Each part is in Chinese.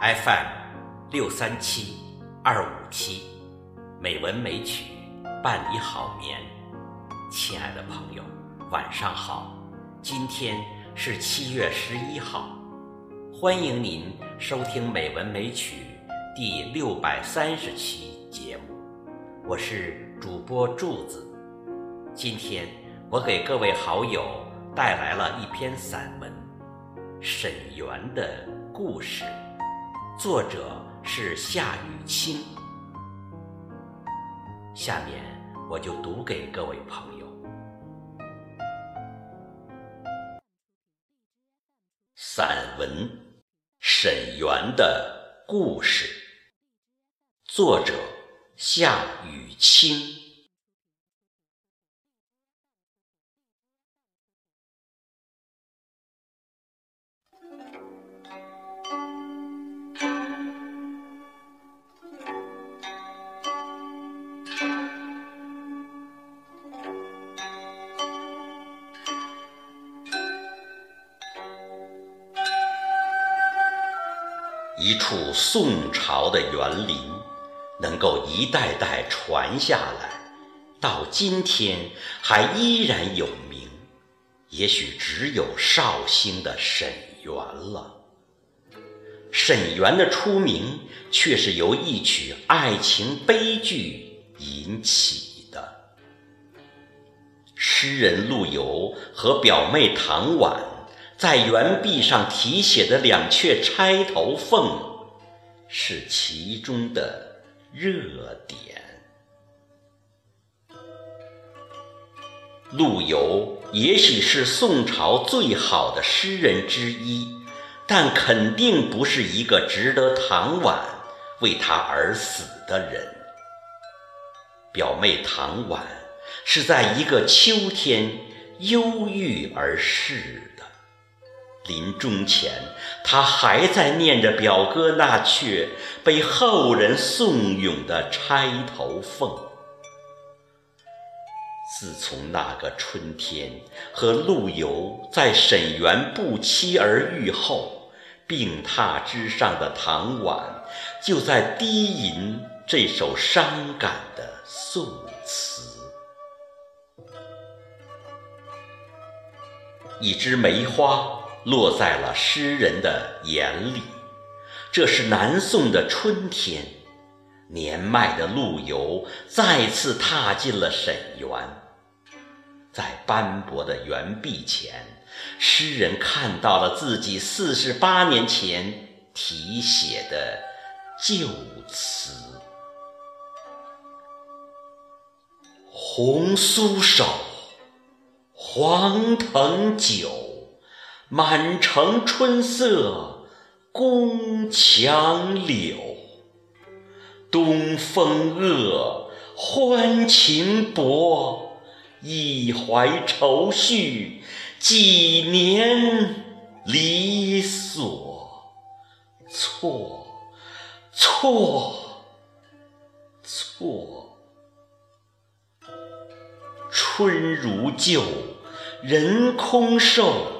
FM 六三七二五七，美文美曲伴你好眠。亲爱的朋友，晚上好！今天是七月十一号，欢迎您收听《美文美曲》第六百三十期节目。我是主播柱子。今天我给各位好友带来了一篇散文《沈园的故事》。作者是夏雨清，下面我就读给各位朋友。散文《沈园的故事》，作者夏雨清。一处宋朝的园林，能够一代代传下来，到今天还依然有名，也许只有绍兴的沈园了。沈园的出名，却是由一曲爱情悲剧引起的。诗人陆游和表妹唐婉。在园壁上题写的两阙钗头凤，是其中的热点。陆游也许是宋朝最好的诗人之一，但肯定不是一个值得唐婉为他而死的人。表妹唐婉是在一个秋天忧郁而逝。临终前，他还在念着表哥那阙被后人颂咏的《钗头凤》。自从那个春天和陆游在沈园不期而遇后，病榻之上的唐婉就在低吟这首伤感的宋词。一枝梅花。落在了诗人的眼里。这是南宋的春天，年迈的陆游再次踏进了沈园，在斑驳的园壁前，诗人看到了自己四十八年前题写的旧词：“红酥手，黄藤酒。”满城春色宫墙柳，东风恶，欢情薄，一怀愁绪，几年离索，错错错，春如旧，人空瘦。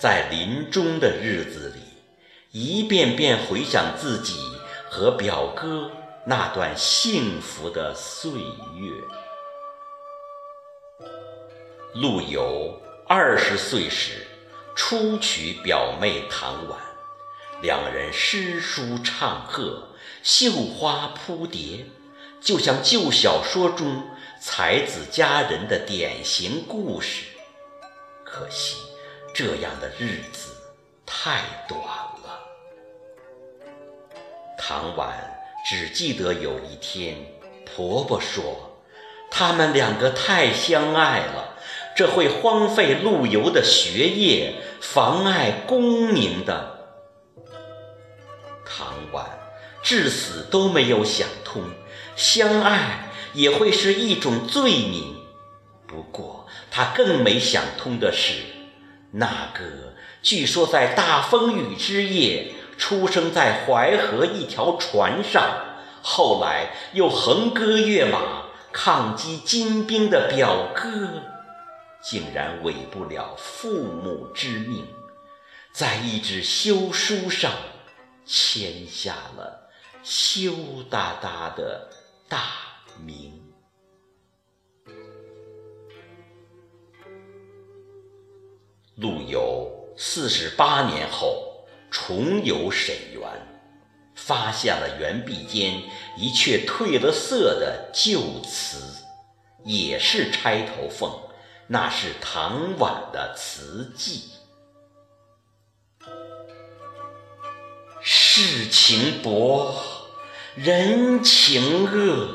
在临终的日子里，一遍遍回想自己和表哥那段幸福的岁月。陆游二十岁时初娶表妹唐婉，两人诗书唱和，绣花扑蝶，就像旧小说中才子佳人的典型故事。可惜。这样的日子太短了。唐婉只记得有一天，婆婆说他们两个太相爱了，这会荒废陆游的学业，妨碍功名的。唐婉至死都没有想通，相爱也会是一种罪名。不过，他更没想通的是，那个据说在大风雨之夜出生在淮河一条船上，后来又横戈跃马抗击金兵的表哥，竟然违不了父母之命，在一纸休书上签下了羞答答的大名。陆游四十八年后重游沈园，发现了园壁间一阙褪了色的旧词，也是钗头凤，那是唐婉的词记。世情薄，人情恶，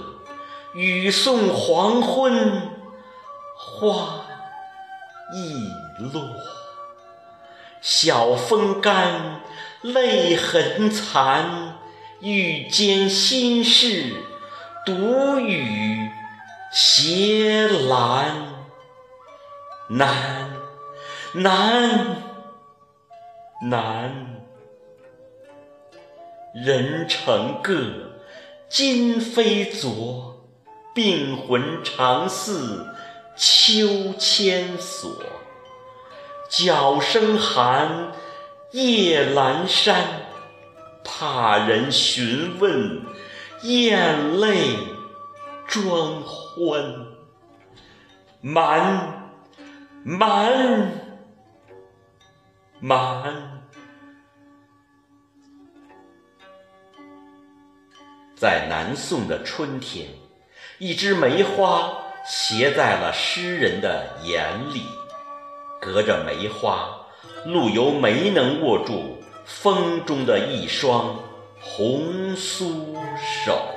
雨送黄昏，花易落。晓风干，泪痕残。欲笺心事，独语斜阑。难，难，难。人成各，今非昨。病魂常似秋千索。角声寒，夜阑珊，怕人询问，咽泪装欢。满，满，满。在南宋的春天，一枝梅花斜在了诗人的眼里。隔着梅花，陆游没能握住风中的一双红酥手。